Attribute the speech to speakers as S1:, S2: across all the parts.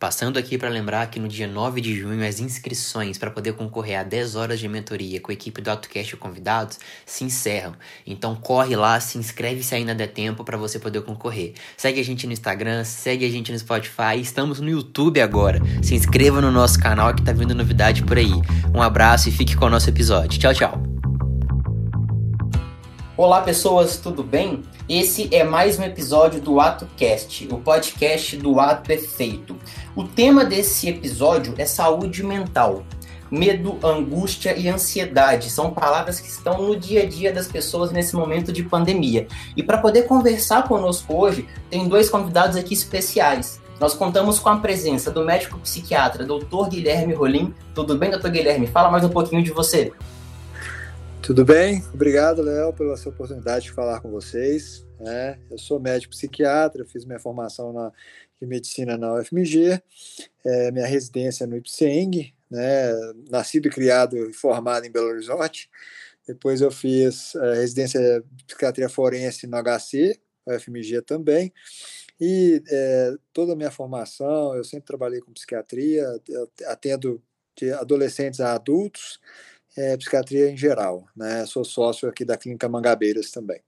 S1: Passando aqui para lembrar que no dia 9 de junho as inscrições para poder concorrer a 10 horas de mentoria com a equipe do AutoCast convidados se encerram. Então corre lá, se inscreve se ainda der tempo para você poder concorrer. Segue a gente no Instagram, segue a gente no Spotify, estamos no YouTube agora. Se inscreva no nosso canal que tá vindo novidade por aí. Um abraço e fique com o nosso episódio. Tchau, tchau. Olá pessoas, tudo bem? Esse é mais um episódio do AtoCast, o podcast do Ato Perfeito. O tema desse episódio é saúde mental. Medo, angústia e ansiedade são palavras que estão no dia a dia das pessoas nesse momento de pandemia. E para poder conversar conosco hoje, tem dois convidados aqui especiais. Nós contamos com a presença do médico psiquiatra Dr. Guilherme Rolim. Tudo bem, Dr. Guilherme? Fala mais um pouquinho de você.
S2: Tudo bem? Obrigado, Léo, pela sua oportunidade de falar com vocês. É, eu sou médico psiquiatra, fiz minha formação na, medicina na UFMG, é, minha residência no IPSENG, né, nascido criado e formado em Belo Horizonte. Depois eu fiz é, residência de psiquiatria forense no HC, UFMG também. E é, toda a minha formação, eu sempre trabalhei com psiquiatria, atendo de adolescentes a adultos, é, psiquiatria em geral. Né? Sou sócio aqui da Clínica Mangabeiras também.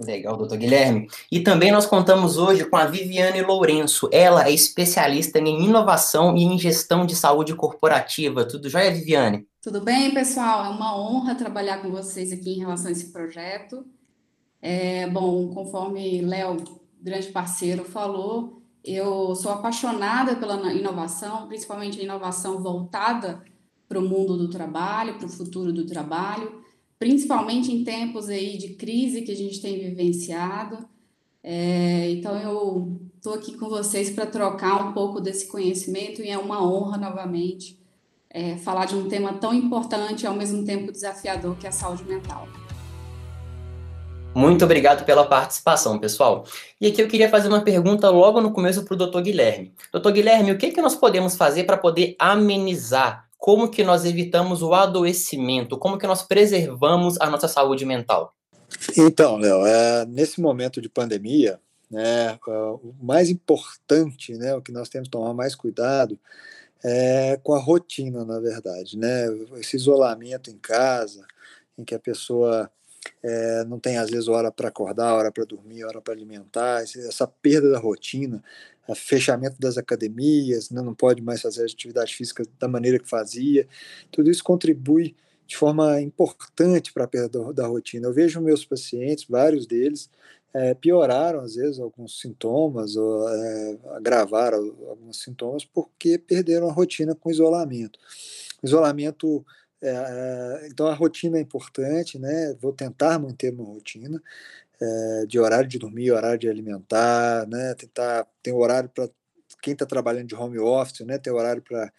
S1: Legal, doutor Guilherme. E também nós contamos hoje com a Viviane Lourenço. Ela é especialista em inovação e em gestão de saúde corporativa. Tudo jóia, Viviane?
S3: Tudo bem, pessoal? É uma honra trabalhar com vocês aqui em relação a esse projeto. É, bom, conforme Léo, grande parceiro, falou, eu sou apaixonada pela inovação, principalmente a inovação voltada para o mundo do trabalho, para o futuro do trabalho, principalmente em tempos aí de crise que a gente tem vivenciado. É, então, eu estou aqui com vocês para trocar um pouco desse conhecimento e é uma honra novamente é, falar de um tema tão importante e ao mesmo tempo desafiador que é a saúde mental.
S1: Muito obrigado pela participação, pessoal. E aqui eu queria fazer uma pergunta logo no começo para o doutor Guilherme. Doutor Guilherme, o que, que nós podemos fazer para poder amenizar como que nós evitamos o adoecimento, como que nós preservamos a nossa saúde mental?
S2: Então, Léo, é, nesse momento de pandemia, né, o mais importante, né, o que nós temos que tomar mais cuidado é com a rotina, na verdade, né, esse isolamento em casa, em que a pessoa é, não tem às vezes hora para acordar, hora para dormir, hora para alimentar, essa perda da rotina, fechamento das academias, né, não pode mais fazer atividade física da maneira que fazia, tudo isso contribui de forma importante para a perda da rotina. Eu vejo meus pacientes, vários deles, é, pioraram às vezes alguns sintomas, ou é, agravaram alguns sintomas, porque perderam a rotina com isolamento. Isolamento é, então a rotina é importante, né? Vou tentar manter uma rotina é, de horário de dormir, horário de alimentar, né? Tentar ter horário para quem está trabalhando de home office, né? Ter horário para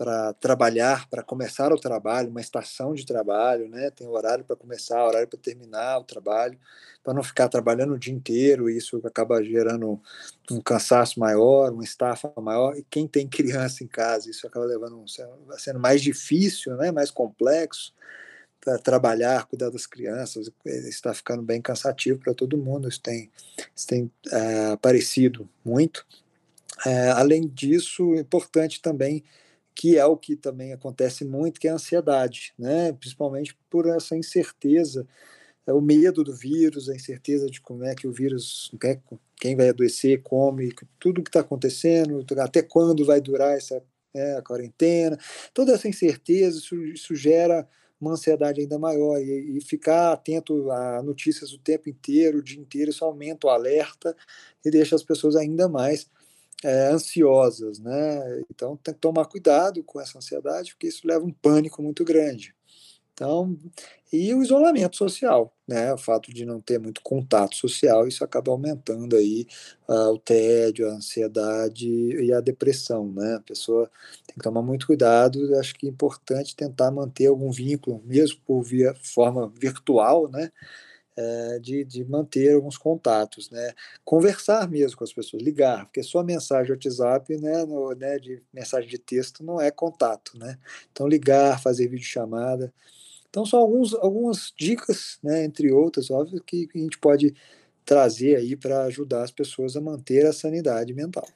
S2: para trabalhar, para começar o trabalho, uma estação de trabalho, né? Tem horário para começar, horário para terminar o trabalho, para não ficar trabalhando o dia inteiro, e isso acaba gerando um cansaço maior, uma estafa maior, e quem tem criança em casa, isso acaba levando sendo mais difícil, né? Mais complexo para trabalhar, cuidar das crianças, está ficando bem cansativo para todo mundo, isso tem, isso tem é, aparecido muito. É, além disso, é importante também que é o que também acontece muito, que é a ansiedade, né? principalmente por essa incerteza, é o medo do vírus, a incerteza de como é que o vírus, né, quem vai adoecer, como, tudo que está acontecendo, até quando vai durar essa né, a quarentena, toda essa incerteza, isso, isso gera uma ansiedade ainda maior e, e, ficar atento a notícias o tempo inteiro, o dia inteiro, isso aumenta o alerta e deixa as pessoas ainda mais é, ansiosas, né? Então tem que tomar cuidado com essa ansiedade, porque isso leva um pânico muito grande. Então, e o isolamento social, né? O fato de não ter muito contato social, isso acaba aumentando aí uh, o tédio, a ansiedade e a depressão, né? A pessoa tem que tomar muito cuidado. Acho que é importante tentar manter algum vínculo, mesmo por via forma virtual, né? É, de, de manter alguns contatos, né? Conversar mesmo com as pessoas, ligar, porque só mensagem WhatsApp, né, no, né, de mensagem de texto não é contato, né? Então ligar, fazer videochamada. Então são alguns, algumas dicas, né, entre outras, óbvio, que a gente pode trazer aí para ajudar as pessoas a manter a sanidade mental.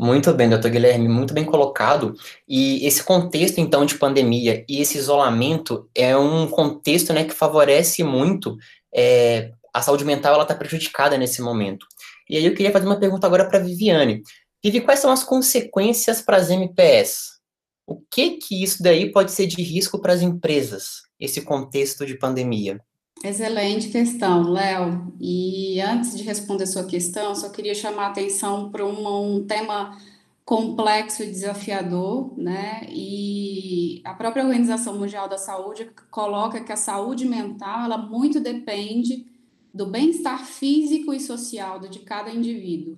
S1: Muito bem, doutor Guilherme, muito bem colocado. E esse contexto, então, de pandemia e esse isolamento é um contexto né, que favorece muito é, a saúde mental, ela está prejudicada nesse momento. E aí eu queria fazer uma pergunta agora para Viviane. Vivi, quais são as consequências para as MPS? O que que isso daí pode ser de risco para as empresas, esse contexto de pandemia?
S3: Excelente questão, Léo. E antes de responder sua questão, só queria chamar a atenção para um tema complexo e desafiador, né? E a própria Organização Mundial da Saúde coloca que a saúde mental ela muito depende do bem-estar físico e social de cada indivíduo.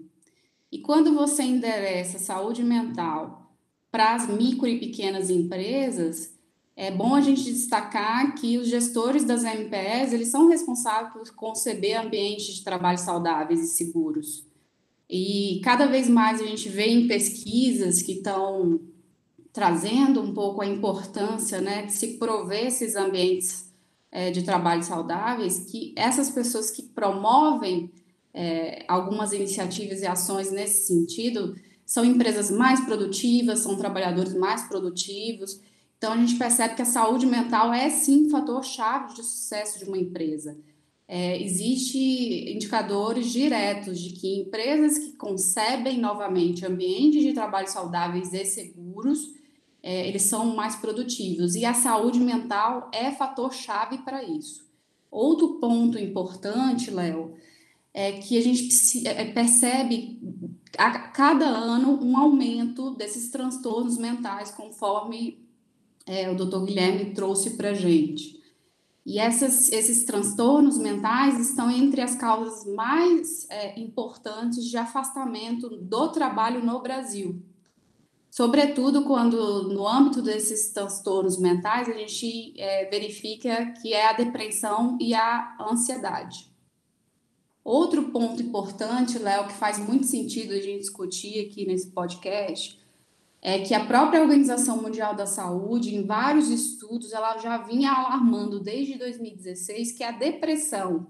S3: E quando você endereça saúde mental para as micro e pequenas empresas, é bom a gente destacar que os gestores das MPS, eles são responsáveis por conceber ambientes de trabalho saudáveis e seguros. E cada vez mais a gente vê em pesquisas que estão trazendo um pouco a importância né, de se prover esses ambientes é, de trabalho saudáveis, que essas pessoas que promovem é, algumas iniciativas e ações nesse sentido são empresas mais produtivas, são trabalhadores mais produtivos então, a gente percebe que a saúde mental é sim um fator-chave de sucesso de uma empresa. É, Existem indicadores diretos de que empresas que concebem novamente ambientes de trabalho saudáveis e seguros, é, eles são mais produtivos. E a saúde mental é fator-chave para isso. Outro ponto importante, Léo, é que a gente é, percebe a cada ano um aumento desses transtornos mentais conforme é, o doutor Guilherme trouxe para a gente. E essas, esses transtornos mentais estão entre as causas mais é, importantes de afastamento do trabalho no Brasil. Sobretudo quando, no âmbito desses transtornos mentais, a gente é, verifica que é a depressão e a ansiedade. Outro ponto importante, Léo, que faz muito sentido a gente discutir aqui nesse podcast, é que a própria Organização Mundial da Saúde, em vários estudos, ela já vinha alarmando desde 2016 que a depressão,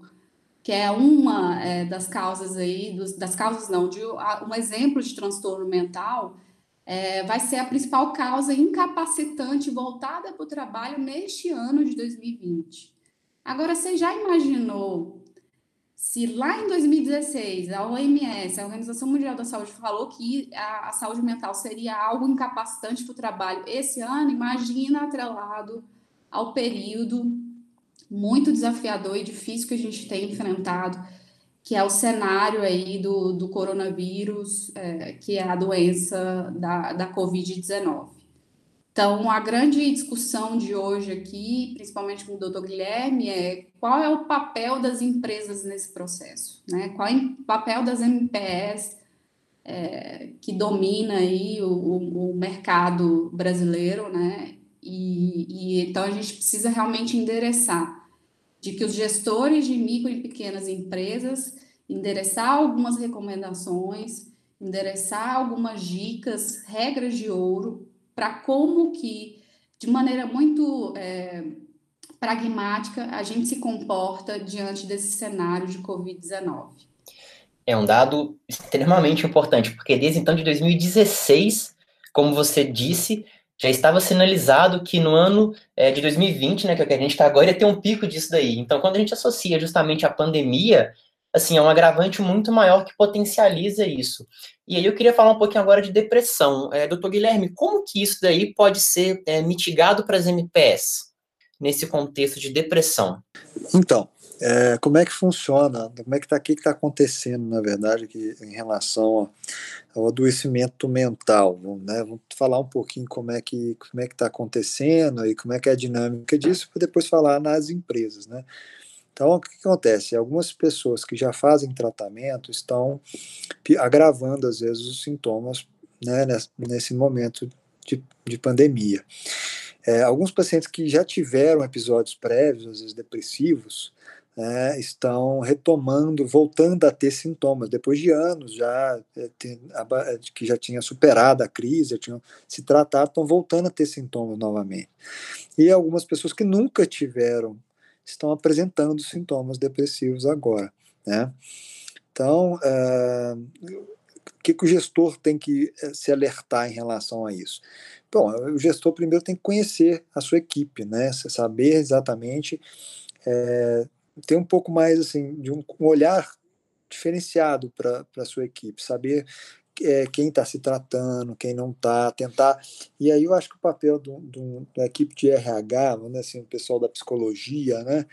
S3: que é uma é, das causas aí, dos, das causas não, de um exemplo de transtorno mental, é, vai ser a principal causa incapacitante voltada para o trabalho neste ano de 2020. Agora, você já imaginou se lá em 2016 a OMS, a Organização Mundial da Saúde, falou que a, a saúde mental seria algo incapacitante para o trabalho esse ano, imagina atrelado ao período muito desafiador e difícil que a gente tem enfrentado, que é o cenário aí do, do coronavírus, é, que é a doença da, da Covid-19. Então, a grande discussão de hoje aqui, principalmente com o doutor Guilherme, é qual é o papel das empresas nesse processo, né? Qual é o papel das MPS é, que domina aí o, o, mercado brasileiro, né? E, e então a gente precisa realmente endereçar de que os gestores de micro e pequenas empresas endereçar algumas recomendações, endereçar algumas dicas, regras de ouro para como que, de maneira muito é, pragmática, a gente se comporta diante desse cenário de Covid-19.
S1: É um dado extremamente importante, porque desde então de 2016, como você disse, já estava sinalizado que no ano é, de 2020, né, que é o que a gente está agora, ia ter um pico disso daí. Então, quando a gente associa justamente a pandemia, assim, é um agravante muito maior que potencializa isso. E aí eu queria falar um pouquinho agora de depressão. É, doutor Guilherme, como que isso daí pode ser é, mitigado para as MPS, nesse contexto de depressão?
S2: Então, é, como é que funciona, como é que está, o que está acontecendo, na verdade, aqui, em relação ao adoecimento mental, né? Vamos falar um pouquinho como é que como é que está acontecendo e como é que é a dinâmica disso, para depois falar nas empresas, né? Então, o que acontece? Algumas pessoas que já fazem tratamento estão agravando, às vezes, os sintomas né, nesse momento de, de pandemia. É, alguns pacientes que já tiveram episódios prévios, às vezes depressivos, né, estão retomando, voltando a ter sintomas, depois de anos já é, é, que já tinha superado a crise, já tinham se tratado, estão voltando a ter sintomas novamente. E algumas pessoas que nunca tiveram estão apresentando sintomas depressivos agora, né? Então, uh, que, que o gestor tem que eh, se alertar em relação a isso? Bom, o gestor primeiro tem que conhecer a sua equipe, né? Saber exatamente, é, ter um pouco mais assim de um, um olhar diferenciado para a sua equipe, saber é, quem está se tratando, quem não está, tentar. E aí eu acho que o papel do, do, da equipe de RH, né, assim, o pessoal da psicologia, né,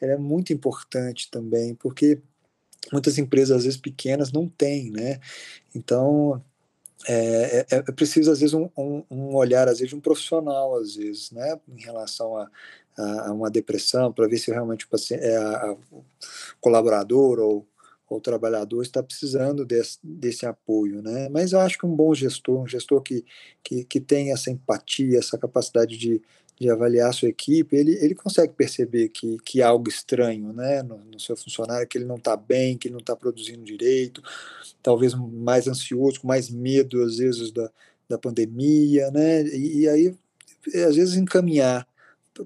S2: é muito importante também, porque muitas empresas, às vezes pequenas, não têm, né? Então, é, é, é, preciso, às vezes, um, um, um, olhar, às vezes, de um profissional, às vezes, né, em relação a, a, a uma depressão, para ver se realmente o, paciente, é a, a, o colaborador ou o trabalhador está precisando desse, desse apoio, né? Mas eu acho que um bom gestor, um gestor que, que, que tem essa empatia, essa capacidade de, de avaliar a sua equipe, ele, ele consegue perceber que, que há algo estranho né, no, no seu funcionário, que ele não está bem, que ele não está produzindo direito, talvez mais ansioso, com mais medo, às vezes, da, da pandemia, né? E, e aí, às vezes, encaminhar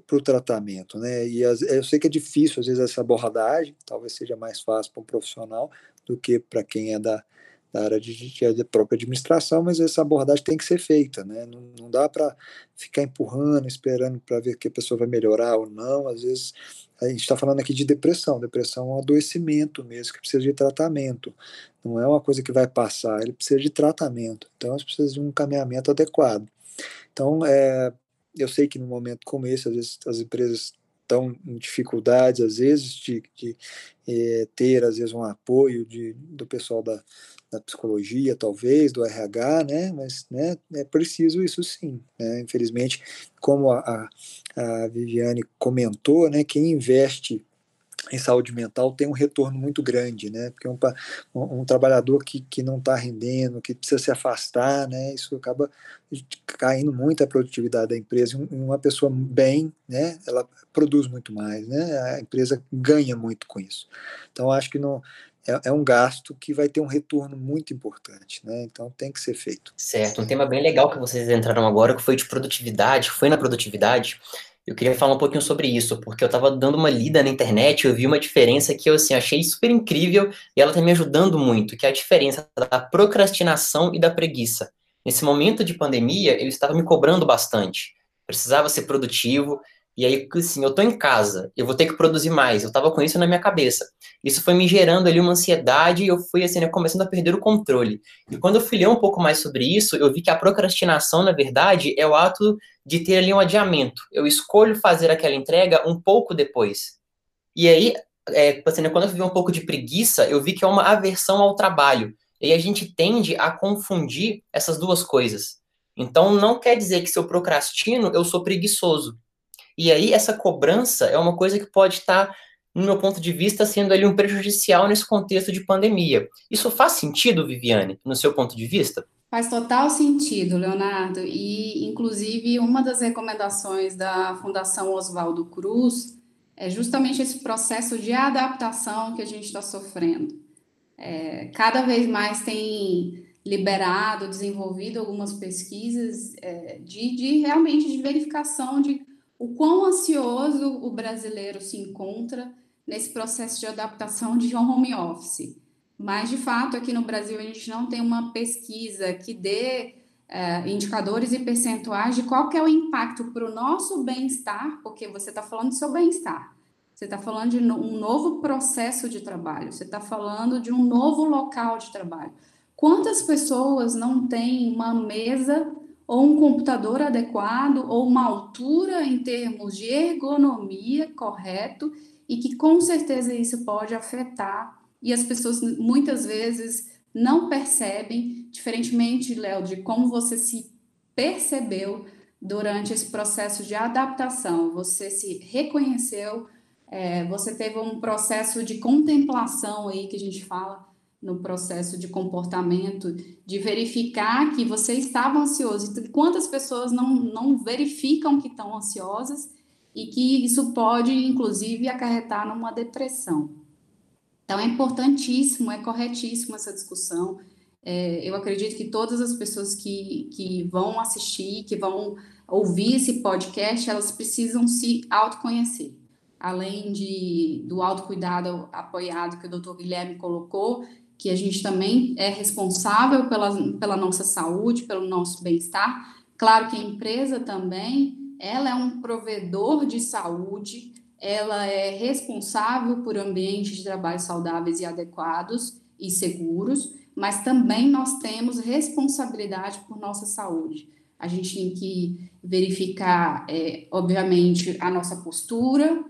S2: para o tratamento, né? E as, eu sei que é difícil, às vezes, essa abordagem, talvez seja mais fácil para um profissional do que para quem é da, da área de, de, própria administração, mas essa abordagem tem que ser feita, né? Não, não dá para ficar empurrando, esperando para ver que a pessoa vai melhorar ou não. Às vezes a gente está falando aqui de depressão. Depressão é um adoecimento mesmo que precisa de tratamento. Não é uma coisa que vai passar, ele precisa de tratamento. Então, precisa de um caminhamento adequado. Então, é, eu sei que no momento como esse, às vezes as empresas estão em dificuldades, às vezes, de, de é, ter, às vezes, um apoio de, do pessoal da, da psicologia, talvez, do RH, né? Mas né, é preciso isso sim. Né? Infelizmente, como a, a Viviane comentou, né, quem investe em saúde mental tem um retorno muito grande, né? Porque um, um, um trabalhador que, que não está rendendo, que precisa se afastar, né? Isso acaba caindo muito a produtividade da empresa. Uma pessoa bem, né? Ela produz muito mais, né? A empresa ganha muito com isso. Então, acho que não é, é um gasto que vai ter um retorno muito importante, né? Então, tem que ser feito.
S1: Certo. Um tema bem legal que vocês entraram agora, que foi de produtividade, foi na produtividade eu queria falar um pouquinho sobre isso, porque eu estava dando uma lida na internet, eu vi uma diferença que eu assim, achei super incrível e ela está me ajudando muito, que é a diferença da procrastinação e da preguiça. Nesse momento de pandemia, eu estava me cobrando bastante. Precisava ser produtivo, e aí, assim, eu tô em casa, eu vou ter que produzir mais. Eu tava com isso na minha cabeça. Isso foi me gerando ali uma ansiedade e eu fui, assim, né, começando a perder o controle. E quando eu fui ler um pouco mais sobre isso, eu vi que a procrastinação, na verdade, é o ato de ter ali um adiamento. Eu escolho fazer aquela entrega um pouco depois. E aí, é, assim, né, quando eu vi um pouco de preguiça, eu vi que é uma aversão ao trabalho. E a gente tende a confundir essas duas coisas. Então, não quer dizer que se eu procrastino, eu sou preguiçoso e aí essa cobrança é uma coisa que pode estar, no meu ponto de vista, sendo ali um prejudicial nesse contexto de pandemia. Isso faz sentido, Viviane, no seu ponto de vista?
S3: Faz total sentido, Leonardo. E, inclusive, uma das recomendações da Fundação Oswaldo Cruz é justamente esse processo de adaptação que a gente está sofrendo. É, cada vez mais tem liberado, desenvolvido algumas pesquisas é, de, de realmente de verificação de o quão ansioso o brasileiro se encontra nesse processo de adaptação de home office. Mas, de fato, aqui no Brasil, a gente não tem uma pesquisa que dê é, indicadores e percentuais de qual é o impacto para o nosso bem-estar, porque você está falando do seu bem-estar. Você está falando de um novo processo de trabalho, você está falando de um novo local de trabalho. Quantas pessoas não têm uma mesa ou um computador adequado, ou uma altura em termos de ergonomia correto, e que com certeza isso pode afetar, e as pessoas muitas vezes não percebem, diferentemente, Léo, de como você se percebeu durante esse processo de adaptação, você se reconheceu, é, você teve um processo de contemplação aí que a gente fala, no processo de comportamento, de verificar que você estava ansioso. Então, quantas pessoas não, não verificam que estão ansiosas e que isso pode, inclusive, acarretar numa depressão. Então, é importantíssimo, é corretíssimo essa discussão. É, eu acredito que todas as pessoas que, que vão assistir, que vão ouvir esse podcast, elas precisam se autoconhecer. Além de, do autocuidado apoiado que o doutor Guilherme colocou, que a gente também é responsável pela, pela nossa saúde, pelo nosso bem-estar. Claro que a empresa também, ela é um provedor de saúde, ela é responsável por ambientes de trabalho saudáveis e adequados e seguros, mas também nós temos responsabilidade por nossa saúde. A gente tem que verificar, é, obviamente, a nossa postura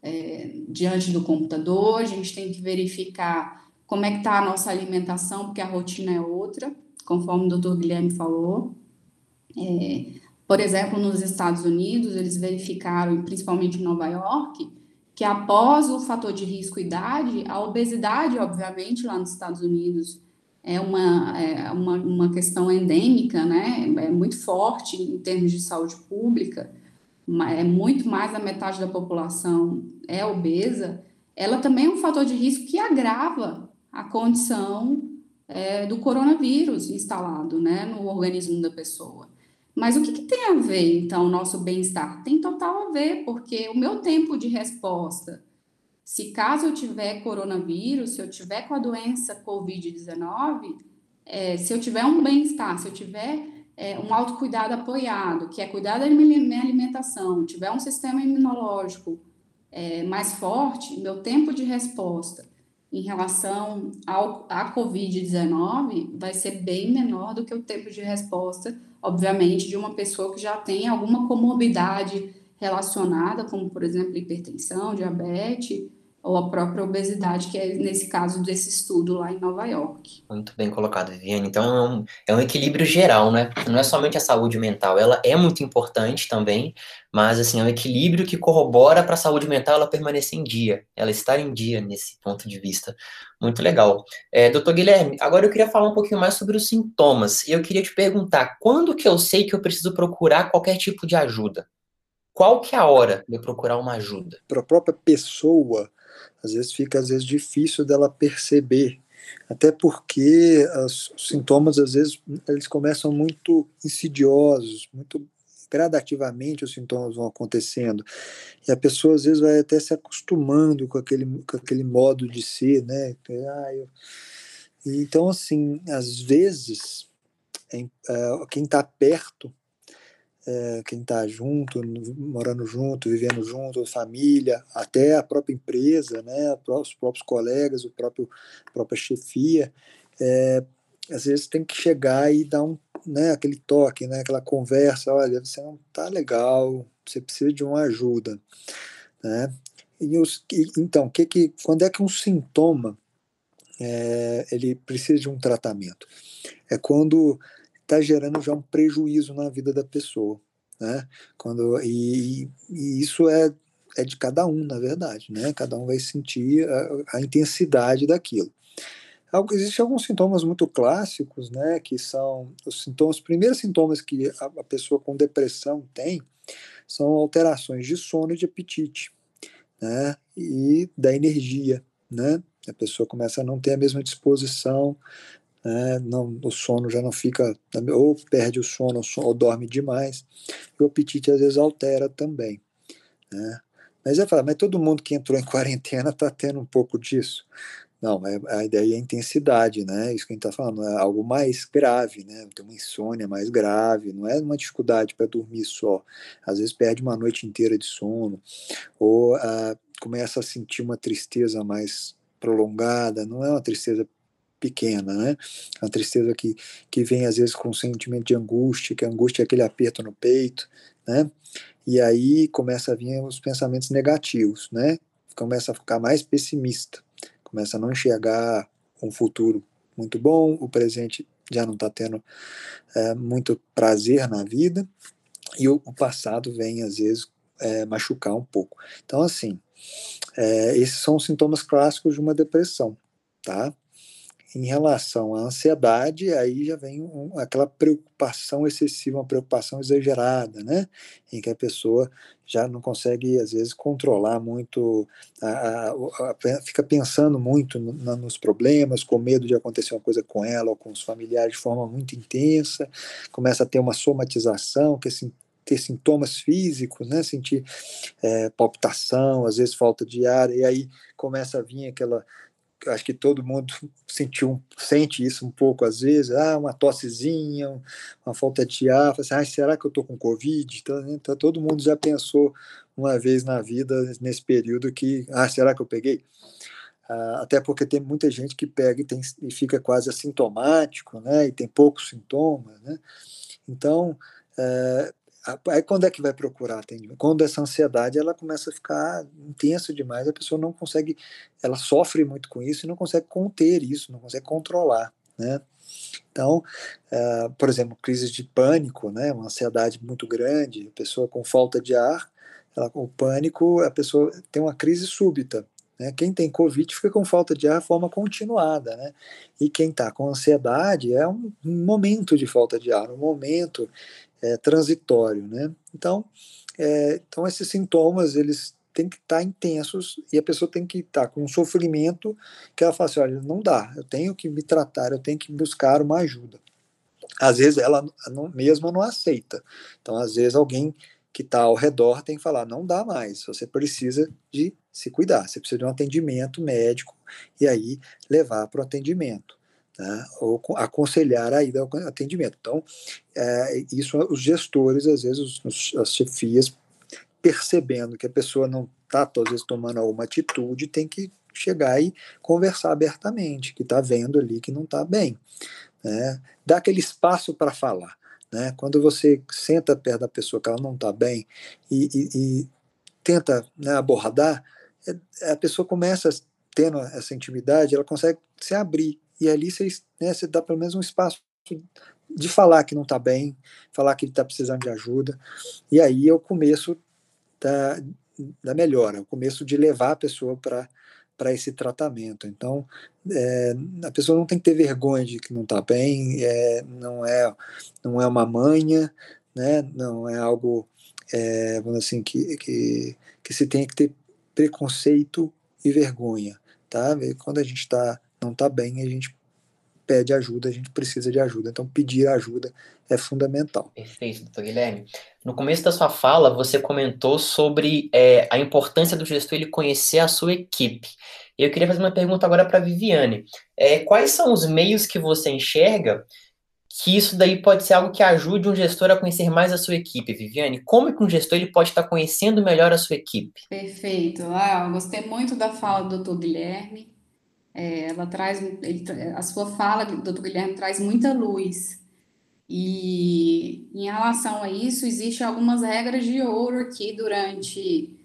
S3: é, diante do computador, a gente tem que verificar como é que está a nossa alimentação, porque a rotina é outra, conforme o doutor Guilherme falou. É, por exemplo, nos Estados Unidos, eles verificaram, principalmente em Nova York, que após o fator de risco idade, a obesidade, obviamente, lá nos Estados Unidos é uma, é uma, uma questão endêmica, né? É muito forte em termos de saúde pública, é muito mais da metade da população é obesa. Ela também é um fator de risco que agrava a condição é, do coronavírus instalado, né, no organismo da pessoa. Mas o que, que tem a ver, então, o nosso bem-estar? Tem total a ver, porque o meu tempo de resposta, se caso eu tiver coronavírus, se eu tiver com a doença Covid-19, é, se eu tiver um bem-estar, se eu tiver é, um autocuidado apoiado, que é cuidar da minha alimentação, tiver um sistema imunológico é, mais forte, meu tempo de resposta em relação ao, à Covid-19 vai ser bem menor do que o tempo de resposta obviamente, de uma pessoa que já tem alguma comorbidade relacionada, como, por exemplo, hipertensão, diabetes ou a própria obesidade, que é nesse caso desse estudo lá em Nova York.
S1: Muito bem colocado, Viviane. Então é um, é um equilíbrio geral, né? Não é somente a saúde mental, ela é muito importante também, mas assim, é um equilíbrio que corrobora para a saúde mental ela permanecer em dia, ela estar em dia nesse ponto de vista. Muito legal. É, doutor Guilherme, agora eu queria falar um pouquinho mais sobre os sintomas. E eu queria te perguntar, quando que eu sei que eu preciso procurar qualquer tipo de ajuda? Qual que é a hora de eu procurar uma ajuda?
S2: Para a própria pessoa, às vezes fica às vezes difícil dela perceber até porque os sintomas às vezes eles começam muito insidiosos, muito gradativamente os sintomas vão acontecendo e a pessoa às vezes vai até se acostumando com aquele com aquele modo de ser, né? Ah, eu... Então assim, às vezes é, quem está perto é, quem está junto, morando junto, vivendo junto, família, até a própria empresa, né, os próprios colegas, o próprio a própria chefia, é, às vezes tem que chegar e dar um, né, aquele toque, né, aquela conversa, olha, você não está legal, você precisa de uma ajuda, né? E os, e, então, que que, quando é que um sintoma é, ele precisa de um tratamento? É quando está gerando já um prejuízo na vida da pessoa, né? Quando e, e, isso é é de cada um, na verdade, né? Cada um vai sentir a, a intensidade daquilo. Existem alguns sintomas muito clássicos, né? Que são os sintomas, os primeiros sintomas que a, a pessoa com depressão tem são alterações de sono e de apetite, né? E da energia, né? A pessoa começa a não ter a mesma disposição, né, não, o sono já não fica, ou perde o sono, ou dorme demais, e o apetite às vezes altera também. Né. Mas é falar, mas todo mundo que entrou em quarentena está tendo um pouco disso. Não, a ideia é a intensidade, né? Isso que a gente está falando, é algo mais grave, né? Tem uma insônia mais grave, não é uma dificuldade para dormir só. Às vezes perde uma noite inteira de sono, ou ah, começa a sentir uma tristeza mais prolongada, não é uma tristeza pequena, né? A tristeza que, que vem às vezes com um sentimento de angústia, que a angústia é aquele aperto no peito, né? E aí começa a vir os pensamentos negativos, né? Começa a ficar mais pessimista, começa a não enxergar um futuro muito bom, o presente já não está tendo é, muito prazer na vida e o, o passado vem às vezes é, machucar um pouco. Então assim, é, esses são os sintomas clássicos de uma depressão, tá? Em relação à ansiedade, aí já vem um, aquela preocupação excessiva, uma preocupação exagerada, né? Em que a pessoa já não consegue, às vezes, controlar muito, a, a, a, fica pensando muito no, nos problemas, com medo de acontecer uma coisa com ela ou com os familiares de forma muito intensa, começa a ter uma somatização, que assim, ter sintomas físicos, né? Sentir é, palpitação, às vezes falta de ar, e aí começa a vir aquela acho que todo mundo sentiu, sente isso um pouco às vezes, ah, uma tossezinha, uma falta de ar, assim, ah, será que eu estou com Covid? Então, então, todo mundo já pensou uma vez na vida, nesse período, que, ah, será que eu peguei? Ah, até porque tem muita gente que pega e, tem, e fica quase assintomático, né, e tem poucos sintomas, né, então, é, Aí quando é que vai procurar atendimento? Quando essa ansiedade ela começa a ficar intensa demais, a pessoa não consegue, ela sofre muito com isso e não consegue conter isso, não consegue controlar, né? Então, uh, por exemplo, crises de pânico, né? Uma ansiedade muito grande, a pessoa com falta de ar, ela, o pânico, a pessoa tem uma crise súbita. Né? Quem tem Covid fica com falta de ar de forma continuada, né? E quem está com ansiedade é um momento de falta de ar, um momento é, transitório, né? Então, é, então esses sintomas eles têm que estar tá intensos e a pessoa tem que estar tá com um sofrimento que ela fala assim, olha, não dá, eu tenho que me tratar, eu tenho que buscar uma ajuda. Às vezes ela não, mesma não aceita. Então, às vezes alguém que está ao redor tem que falar, não dá mais, você precisa de se cuidar, você precisa de um atendimento médico e aí levar para o atendimento né, ou aconselhar a ida ao atendimento. Então, é, isso os gestores, às vezes, os, as chefias, percebendo que a pessoa não está, às vezes, tomando alguma atitude, tem que chegar e conversar abertamente, que está vendo ali que não está bem. Né? Dá aquele espaço para falar. Né? Quando você senta perto da pessoa que ela não está bem e, e, e tenta né, abordar, é, a pessoa começa tendo essa intimidade, ela consegue se abrir e ali você, né, você dá pelo menos um espaço de falar que não está bem, falar que está precisando de ajuda, e aí é o começo da, da melhora, é o começo de levar a pessoa para para esse tratamento. Então, é, a pessoa não tem que ter vergonha de que não está bem, é, não é não é uma manha, né? Não é algo, é, assim, que, que que se tem que ter preconceito e vergonha, tá? Quando a gente está não está bem, a gente pede ajuda, a gente precisa de ajuda. Então, pedir ajuda é fundamental.
S1: Perfeito, doutor Guilherme. No começo da sua fala, você comentou sobre é, a importância do gestor ele conhecer a sua equipe. Eu queria fazer uma pergunta agora para a Viviane. É, quais são os meios que você enxerga que isso daí pode ser algo que ajude um gestor a conhecer mais a sua equipe, Viviane? Como é que um gestor ele pode estar conhecendo melhor a sua equipe?
S3: Perfeito. Ah, eu gostei muito da fala do doutor Guilherme. É, ela traz, ele, a sua fala, doutor Guilherme, traz muita luz. E em relação a isso, existem algumas regras de ouro aqui durante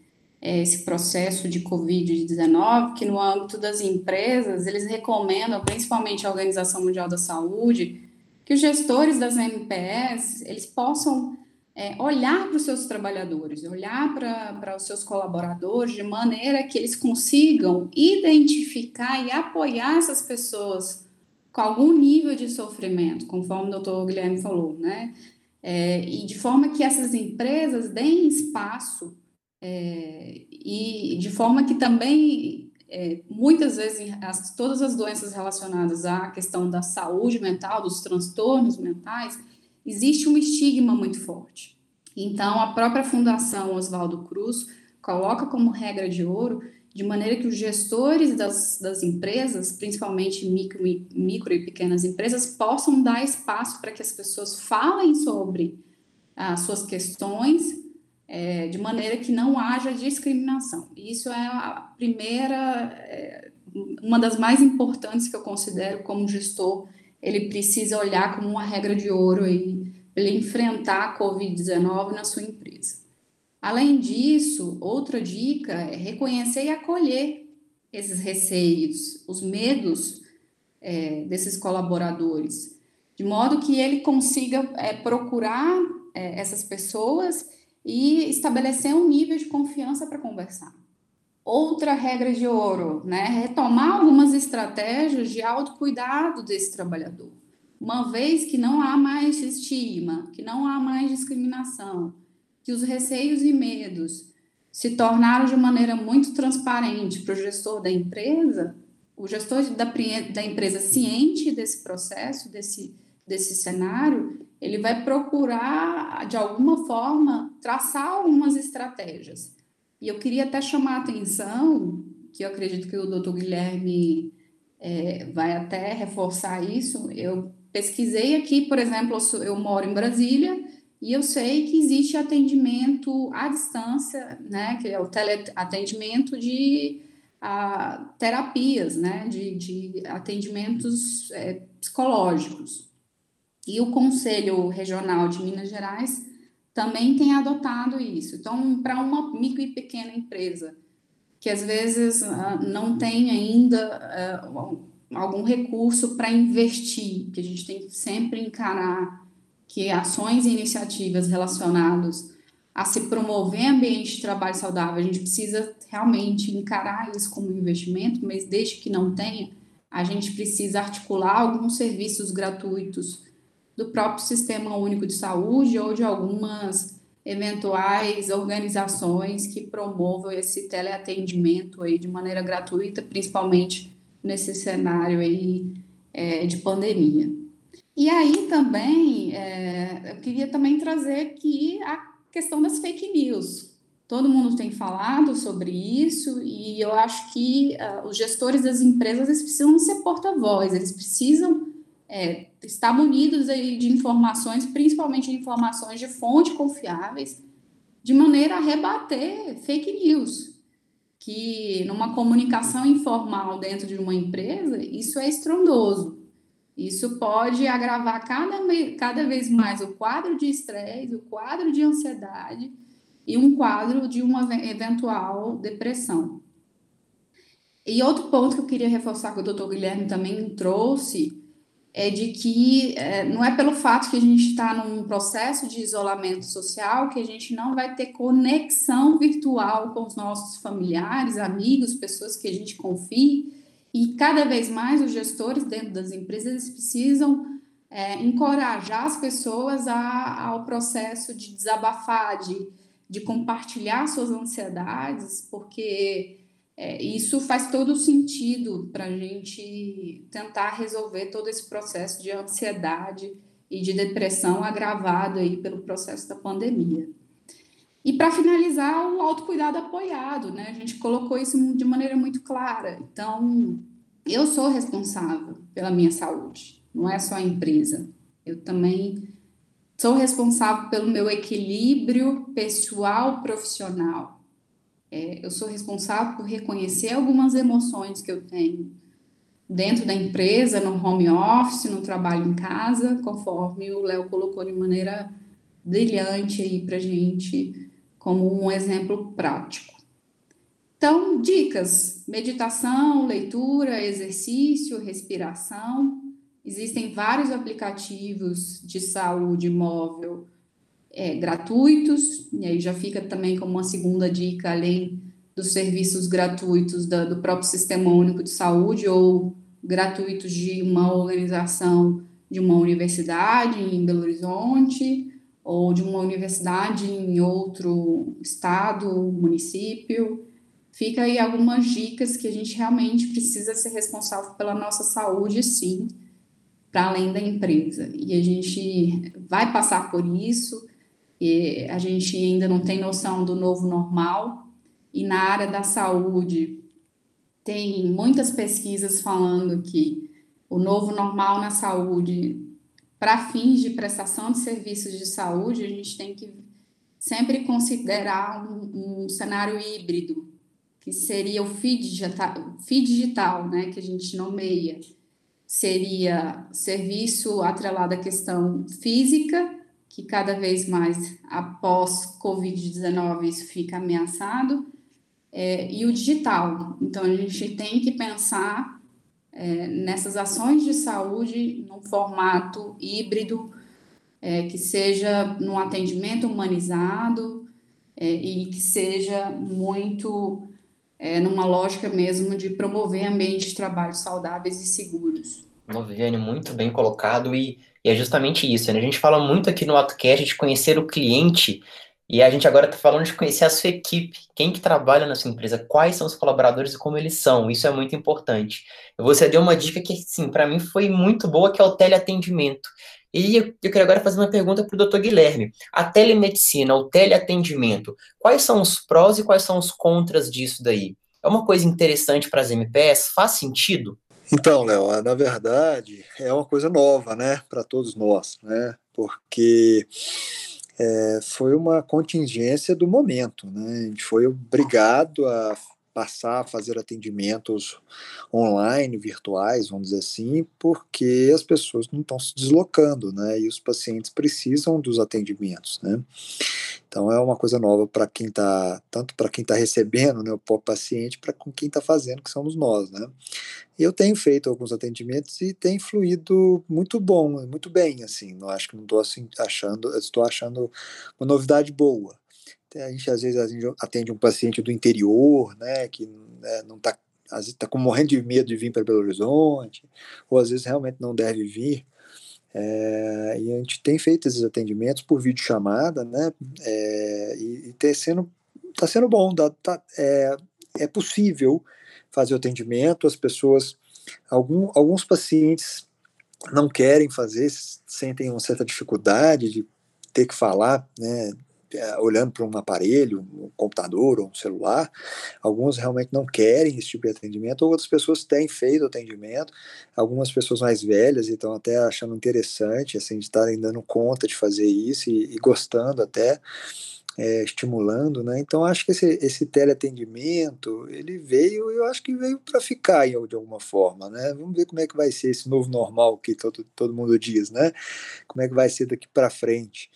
S3: é, esse processo de Covid-19, que no âmbito das empresas, eles recomendam, principalmente a Organização Mundial da Saúde, que os gestores das MPS, eles possam é, olhar para os seus trabalhadores, olhar para os seus colaboradores de maneira que eles consigam identificar e apoiar essas pessoas com algum nível de sofrimento, conforme o doutor Guilherme falou, né? É, e de forma que essas empresas deem espaço é, e de forma que também é, muitas vezes as, todas as doenças relacionadas à questão da saúde mental, dos transtornos mentais, existe um estigma muito forte. Então, a própria Fundação Oswaldo Cruz coloca como regra de ouro de maneira que os gestores das, das empresas, principalmente micro, micro e pequenas empresas, possam dar espaço para que as pessoas falem sobre as suas questões é, de maneira que não haja discriminação. Isso é a primeira, é, uma das mais importantes que eu considero como gestor ele precisa olhar como uma regra de ouro aí, ele enfrentar a Covid-19 na sua empresa. Além disso, outra dica é reconhecer e acolher esses receios, os medos é, desses colaboradores, de modo que ele consiga é, procurar é, essas pessoas e estabelecer um nível de confiança para conversar. Outra regra de ouro, né? Retomar algumas estratégias de autocuidado desse trabalhador. Uma vez que não há mais estigma, que não há mais discriminação, que os receios e medos se tornaram de maneira muito transparente para o gestor da empresa, o gestor da, da empresa ciente desse processo, desse, desse cenário, ele vai procurar, de alguma forma, traçar algumas estratégias e eu queria até chamar a atenção, que eu acredito que o doutor Guilherme é, vai até reforçar isso. Eu pesquisei aqui, por exemplo, eu, eu moro em Brasília e eu sei que existe atendimento à distância, né, que é o teleatendimento de a, terapias, né, de, de atendimentos é, psicológicos. E o Conselho Regional de Minas Gerais também tem adotado isso. Então, para uma micro e pequena empresa que às vezes uh, não tem ainda uh, algum recurso para investir, que a gente tem que sempre encarar que ações e iniciativas relacionadas a se promover ambiente de trabalho saudável, a gente precisa realmente encarar isso como investimento, mas desde que não tenha, a gente precisa articular alguns serviços gratuitos do próprio Sistema Único de Saúde ou de algumas eventuais organizações que promovam esse teleatendimento aí de maneira gratuita, principalmente nesse cenário aí é, de pandemia. E aí também, é, eu queria também trazer aqui a questão das fake news. Todo mundo tem falado sobre isso e eu acho que uh, os gestores das empresas eles precisam ser porta-voz, eles precisam é, estar munidos de informações, principalmente de informações de fonte confiáveis, de maneira a rebater fake news, que numa comunicação informal dentro de uma empresa, isso é estrondoso. Isso pode agravar cada, cada vez mais o quadro de estresse, o quadro de ansiedade e um quadro de uma eventual depressão. E outro ponto que eu queria reforçar que o doutor Guilherme também trouxe é de que é, não é pelo fato que a gente está num processo de isolamento social que a gente não vai ter conexão virtual com os nossos familiares, amigos, pessoas que a gente confie. E cada vez mais os gestores dentro das empresas precisam é, encorajar as pessoas a, ao processo de desabafar, de, de compartilhar suas ansiedades, porque é, isso faz todo sentido para a gente tentar resolver todo esse processo de ansiedade e de depressão agravado aí pelo processo da pandemia. E para finalizar, o autocuidado apoiado, né? A gente colocou isso de maneira muito clara. Então, eu sou responsável pela minha saúde, não é só a empresa. Eu também sou responsável pelo meu equilíbrio pessoal profissional. É, eu sou responsável por reconhecer algumas emoções que eu tenho dentro da empresa, no home office, no trabalho em casa, conforme o Léo colocou de maneira brilhante aí para gente, como um exemplo prático. Então, dicas: meditação, leitura, exercício, respiração. Existem vários aplicativos de saúde móvel é, gratuitos, e aí já fica também como uma segunda dica, além dos serviços gratuitos da, do próprio Sistema Único de Saúde ou gratuitos de uma organização de uma universidade em Belo Horizonte ou de uma universidade em outro estado, município. Fica aí algumas dicas que a gente realmente precisa ser responsável pela nossa saúde, sim, para além da empresa. E a gente vai passar por isso, e a gente ainda não tem noção do novo normal, e na área da saúde tem muitas pesquisas falando que o novo normal na saúde, para fins de prestação de serviços de saúde, a gente tem que sempre considerar um, um cenário híbrido, que seria o FII digital, digital, né, que a gente nomeia, seria serviço atrelado à questão física que cada vez mais após Covid-19 isso fica ameaçado, é, e o digital. Então, a gente tem que pensar é, nessas ações de saúde num formato híbrido, é, que seja num atendimento humanizado é, e que seja muito é, numa lógica mesmo de promover ambientes de trabalho saudáveis e seguros.
S1: Viviane, muito bem colocado e e é justamente isso, né? A gente fala muito aqui no AutoCast de conhecer o cliente, e a gente agora está falando de conhecer a sua equipe, quem que trabalha na sua empresa, quais são os colaboradores e como eles são. Isso é muito importante. Você deu uma dica que, sim, para mim foi muito boa, que é o teleatendimento. E eu, eu queria agora fazer uma pergunta para o doutor Guilherme. A telemedicina, o teleatendimento, quais são os prós e quais são os contras disso daí? É uma coisa interessante para as MPS? Faz sentido?
S2: Então, Léo, na verdade é uma coisa nova, né, para todos nós, né, porque é, foi uma contingência do momento, né, a gente foi obrigado a passar a fazer atendimentos online, virtuais, vamos dizer assim, porque as pessoas não estão se deslocando, né? E os pacientes precisam dos atendimentos, né? Então é uma coisa nova para quem está, tanto para quem está recebendo, né, o paciente, para com quem está fazendo, que somos nós, né? Eu tenho feito alguns atendimentos e tem fluído muito bom, muito bem, assim. Não acho que não estou assim, achando, estou achando uma novidade boa. A gente às vezes atende um paciente do interior, né, que né, não está às vezes está morrendo de medo de vir para Belo Horizonte, ou às vezes realmente não deve vir. É, e a gente tem feito esses atendimentos por videochamada, né? É, e, está sendo, tá sendo bom, dá, tá, é, é possível fazer o atendimento, as pessoas, algum, alguns pacientes não querem fazer, sentem uma certa dificuldade de ter que falar, né, olhando para um aparelho, um computador ou um celular. Alguns realmente não querem esse tipo de atendimento, outras pessoas têm feito atendimento. Algumas pessoas mais velhas estão até achando interessante, assim, de estarem dando conta de fazer isso e, e gostando até. É, estimulando, né? Então acho que esse, esse teleatendimento ele veio, eu acho que veio para ficar de alguma forma, né? Vamos ver como é que vai ser esse novo normal que todo, todo mundo diz, né? Como é que vai ser daqui para frente?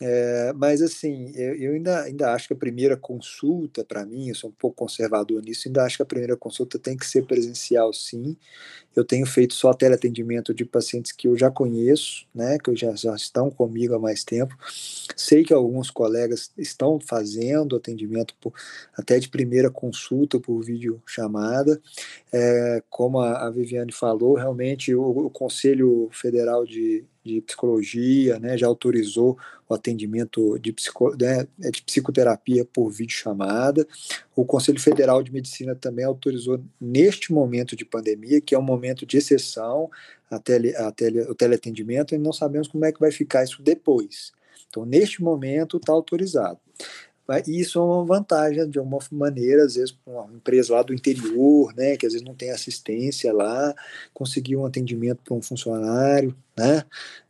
S2: É, mas assim, eu, eu, ainda, ainda acho que a primeira consulta, para mim, eu sou um pouco conservador nisso, ainda acho que a primeira consulta tem que ser presencial, sim. Eu tenho feito só teleatendimento de pacientes que eu já conheço, né, que já, já estão comigo há mais tempo. Sei que alguns colegas estão fazendo atendimento por, até de primeira consulta por vídeo chamada. É, como a, a, Viviane falou, realmente o, o Conselho Federal de, de Psicologia né, já autorizou o atendimento de, psico, né, de psicoterapia por videochamada. O Conselho Federal de Medicina também autorizou, neste momento de pandemia, que é um momento de exceção, a tele, a tele, o teleatendimento, e não sabemos como é que vai ficar isso depois. Então, neste momento, está autorizado. E isso é uma vantagem, de alguma maneira, às vezes, para uma empresa lá do interior, né, que às vezes não tem assistência lá, conseguir um atendimento para um funcionário, né?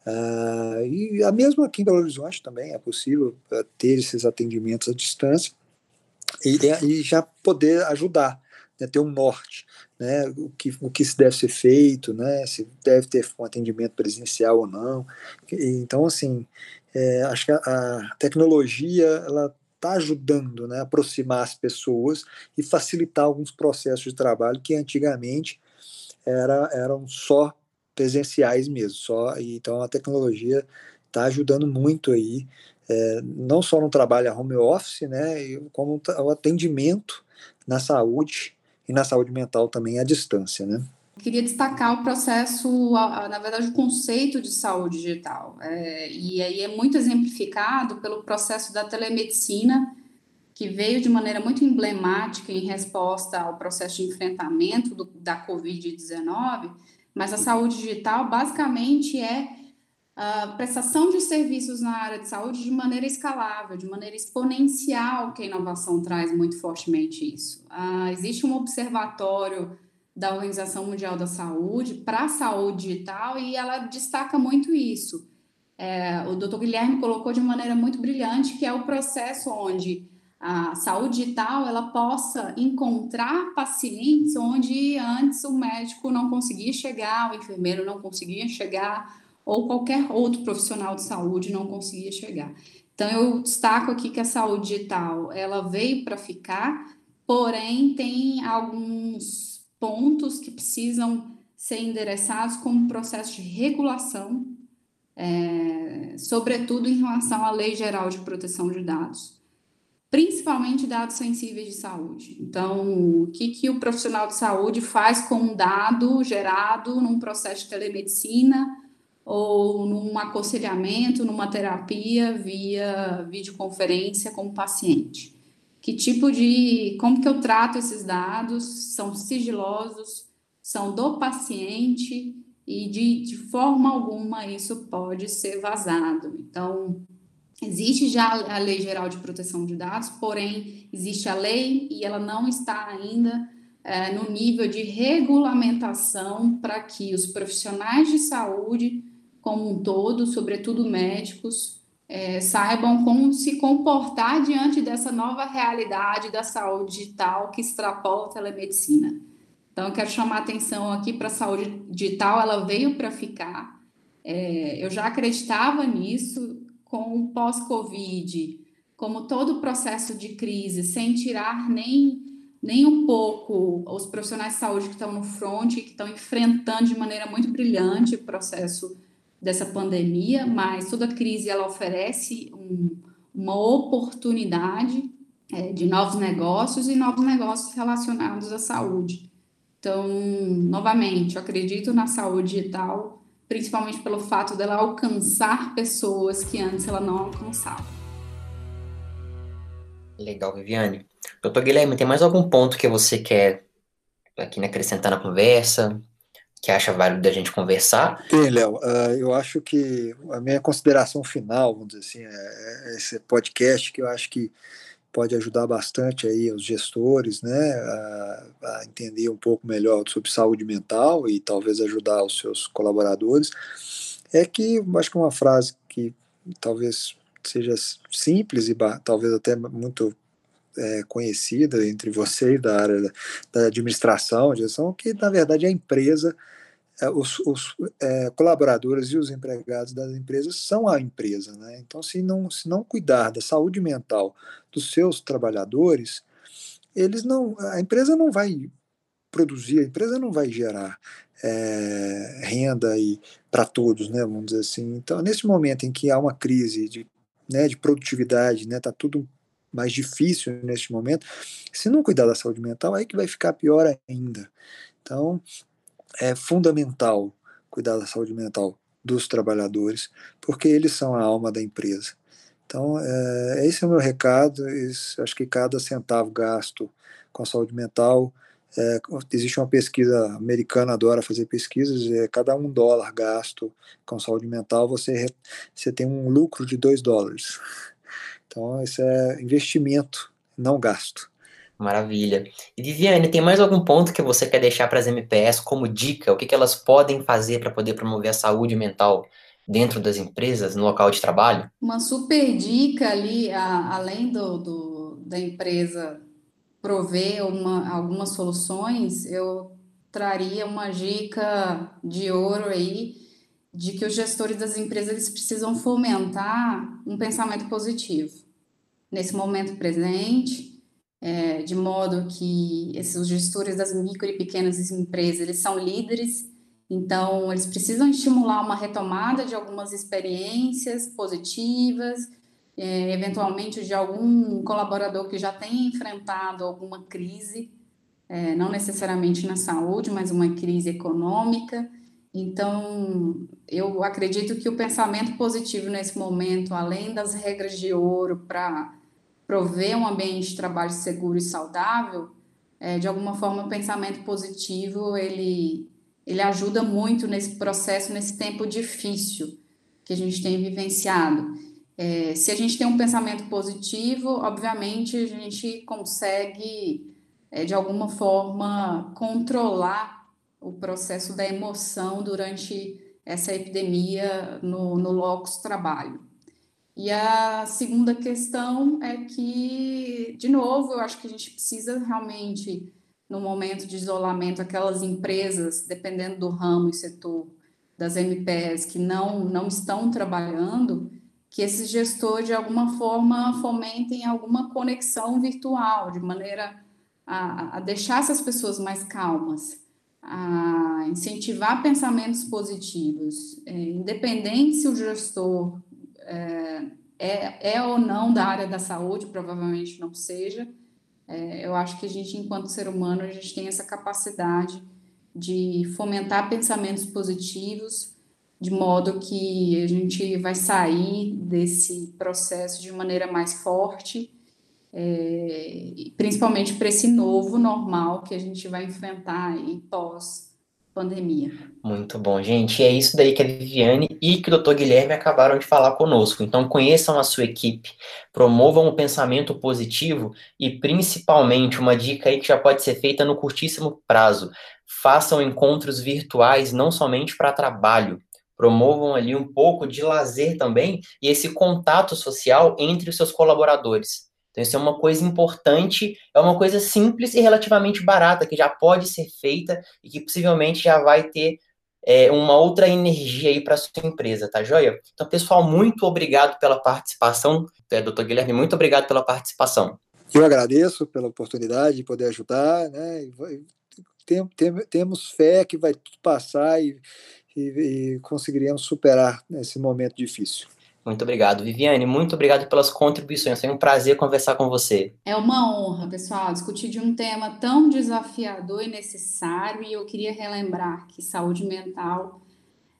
S2: Uh, e a mesma aqui em Belo Horizonte também é possível uh, ter esses atendimentos à distância e, e já poder ajudar, né, ter um norte, né, o que, o que deve ser feito, né, se deve ter um atendimento presencial ou não. Então, assim, é, acho que a, a tecnologia ela está ajudando né, a aproximar as pessoas e facilitar alguns processos de trabalho que antigamente era, eram só presenciais mesmo. Só, então a tecnologia está ajudando muito aí, é, não só no trabalho home office, né, como o atendimento na saúde e na saúde mental também à distância, né.
S3: Queria destacar o processo, na verdade, o conceito de saúde digital. É, e aí é muito exemplificado pelo processo da telemedicina, que veio de maneira muito emblemática em resposta ao processo de enfrentamento do, da Covid-19, mas a saúde digital basicamente é a prestação de serviços na área de saúde de maneira escalável, de maneira exponencial, que a inovação traz muito fortemente isso. Uh, existe um observatório da Organização Mundial da Saúde para a saúde digital e ela destaca muito isso. É, o Dr. Guilherme colocou de maneira muito brilhante que é o processo onde a saúde digital ela possa encontrar pacientes onde antes o médico não conseguia chegar, o enfermeiro não conseguia chegar ou qualquer outro profissional de saúde não conseguia chegar. Então eu destaco aqui que a saúde digital ela veio para ficar, porém tem alguns pontos que precisam ser endereçados como processo de regulação, é, sobretudo em relação à Lei Geral de Proteção de Dados, principalmente dados sensíveis de saúde. Então, o que, que o profissional de saúde faz com um dado gerado num processo de telemedicina ou num aconselhamento, numa terapia via videoconferência com o paciente? que tipo de, como que eu trato esses dados, são sigilosos, são do paciente e de, de forma alguma isso pode ser vazado. Então, existe já a Lei Geral de Proteção de Dados, porém existe a lei e ela não está ainda é, no nível de regulamentação para que os profissionais de saúde, como um todo, sobretudo médicos, é, saibam como se comportar diante dessa nova realidade da saúde digital que extrapola a telemedicina. Então, eu quero chamar atenção aqui para a saúde digital, ela veio para ficar. É, eu já acreditava nisso com o pós-Covid, como todo o processo de crise, sem tirar nem nem um pouco os profissionais de saúde que estão no front, que estão enfrentando de maneira muito brilhante o processo dessa pandemia, mas toda crise ela oferece um, uma oportunidade é, de novos negócios e novos negócios relacionados à saúde. Então, novamente, eu acredito na saúde digital, principalmente pelo fato dela alcançar pessoas que antes ela não alcançava.
S1: Legal, Viviane. Doutor Guilherme, tem mais algum ponto que você quer aqui né, acrescentar na conversa? Que acha válido da gente conversar?
S2: Tem, Léo. Uh, eu acho que a minha consideração final, vamos dizer assim, é, é esse podcast que eu acho que pode ajudar bastante aí os gestores, né, a, a, entender um pouco melhor sobre saúde mental e talvez ajudar os seus colaboradores, é que acho que uma frase que talvez seja simples e talvez até muito é, conhecida entre vocês da área da, administração, gestão, que na verdade a empresa, é, os, os é, colaboradores e os empregados das empresas são a empresa. Né? Então, se não, se não cuidar da saúde mental dos seus trabalhadores, eles não, a empresa não vai produzir, a empresa não vai gerar é, renda para todos, né, vamos dizer assim. Então, nesse momento em que há uma crise de, né, de produtividade, está né, tudo mais difícil neste momento, se não cuidar da saúde mental, aí que vai ficar pior ainda. Então, é fundamental cuidar da saúde mental dos trabalhadores, porque eles são a alma da empresa. Então, é, esse é o meu recado. Acho que cada centavo gasto com a saúde mental. É, existe uma pesquisa americana, adora fazer pesquisas. É, cada um dólar gasto com saúde mental, você, você tem um lucro de dois dólares. Então, isso é investimento, não gasto.
S1: Maravilha. E Viviane, tem mais algum ponto que você quer deixar para as MPS como dica? O que, que elas podem fazer para poder promover a saúde mental dentro das empresas, no local de trabalho?
S3: Uma super dica ali, a, além do, do, da empresa prover uma, algumas soluções, eu traria uma dica de ouro aí de que os gestores das empresas eles precisam fomentar um pensamento positivo nesse momento presente, é, de modo que esses gestores das micro e pequenas empresas eles são líderes, então eles precisam estimular uma retomada de algumas experiências positivas, é, eventualmente de algum colaborador que já tenha enfrentado alguma crise, é, não necessariamente na saúde, mas uma crise econômica. Então, eu acredito que o pensamento positivo nesse momento, além das regras de ouro para prover um ambiente de trabalho seguro e saudável, é, de alguma forma o pensamento positivo ele, ele ajuda muito nesse processo, nesse tempo difícil que a gente tem vivenciado. É, se a gente tem um pensamento positivo, obviamente a gente consegue, é, de alguma forma, controlar o processo da emoção durante essa epidemia no, no locus trabalho. E a segunda questão é que, de novo, eu acho que a gente precisa realmente, no momento de isolamento, aquelas empresas, dependendo do ramo e setor das MPS que não, não estão trabalhando, que esses gestores, de alguma forma, fomentem alguma conexão virtual, de maneira a, a deixar essas pessoas mais calmas a incentivar pensamentos positivos, é, independente se o gestor é, é, ou não da área da saúde, provavelmente não seja, é, eu acho que a gente, enquanto ser humano, a gente tem essa capacidade de fomentar pensamentos positivos, de modo que a gente vai sair desse processo de maneira mais forte é, principalmente para esse novo normal que a gente vai enfrentar em pós pandemia.
S1: Muito bom, gente. E é isso daí que a Viviane e que o Dr. Guilherme acabaram de falar conosco. Então, conheçam a sua equipe, promovam o pensamento positivo e, principalmente, uma dica aí que já pode ser feita no curtíssimo prazo: façam encontros virtuais não somente para trabalho, promovam ali um pouco de lazer também e esse contato social entre os seus colaboradores. Então, isso é uma coisa importante, é uma coisa simples e relativamente barata, que já pode ser feita e que possivelmente já vai ter é, uma outra energia aí para sua empresa, tá joia? Então, pessoal, muito obrigado pela participação. É, doutor Guilherme, muito obrigado pela participação.
S2: Eu agradeço pela oportunidade de poder ajudar, né? Tem, tem, temos fé que vai tudo passar e, e, e conseguiremos superar esse momento difícil.
S1: Muito obrigado. Viviane, muito obrigado pelas contribuições. Foi um prazer conversar com você.
S3: É uma honra, pessoal, discutir de um tema tão desafiador e necessário. E eu queria relembrar que saúde mental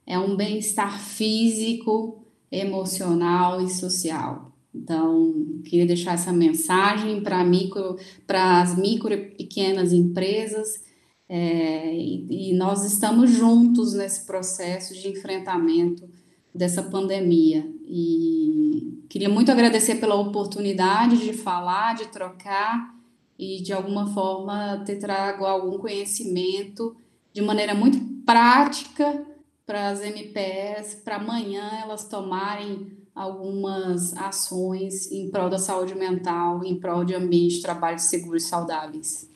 S3: é um bem-estar físico, emocional e social. Então, queria deixar essa mensagem para micro, as micro e pequenas empresas. É, e, e nós estamos juntos nesse processo de enfrentamento dessa pandemia. E queria muito agradecer pela oportunidade de falar, de trocar e de alguma forma ter trago algum conhecimento de maneira muito prática para as MPS, para amanhã elas tomarem algumas ações em prol da saúde mental, em prol de ambientes de trabalho seguros e saudáveis.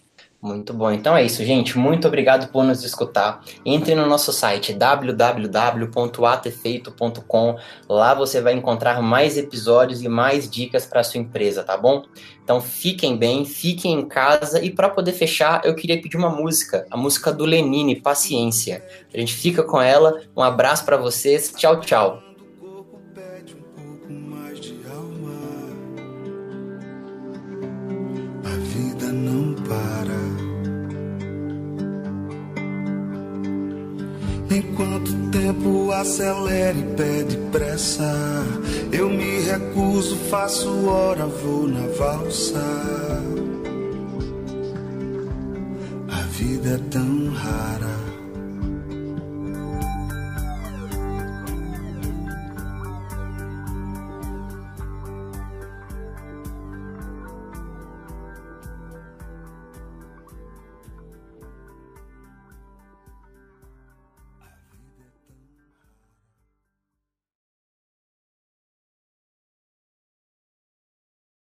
S1: Muito bom. Então é isso, gente. Muito obrigado por nos escutar. Entre no nosso site www.atefeito.com. Lá você vai encontrar mais episódios e mais dicas para sua empresa, tá bom? Então fiquem bem, fiquem em casa e para poder fechar, eu queria pedir uma música, a música do Lenine, Paciência. A gente fica com ela. Um abraço para vocês. Tchau, tchau.
S4: Enquanto o tempo acelera e pede pressa, eu me recuso, faço hora, vou na valsa. A vida é tão rara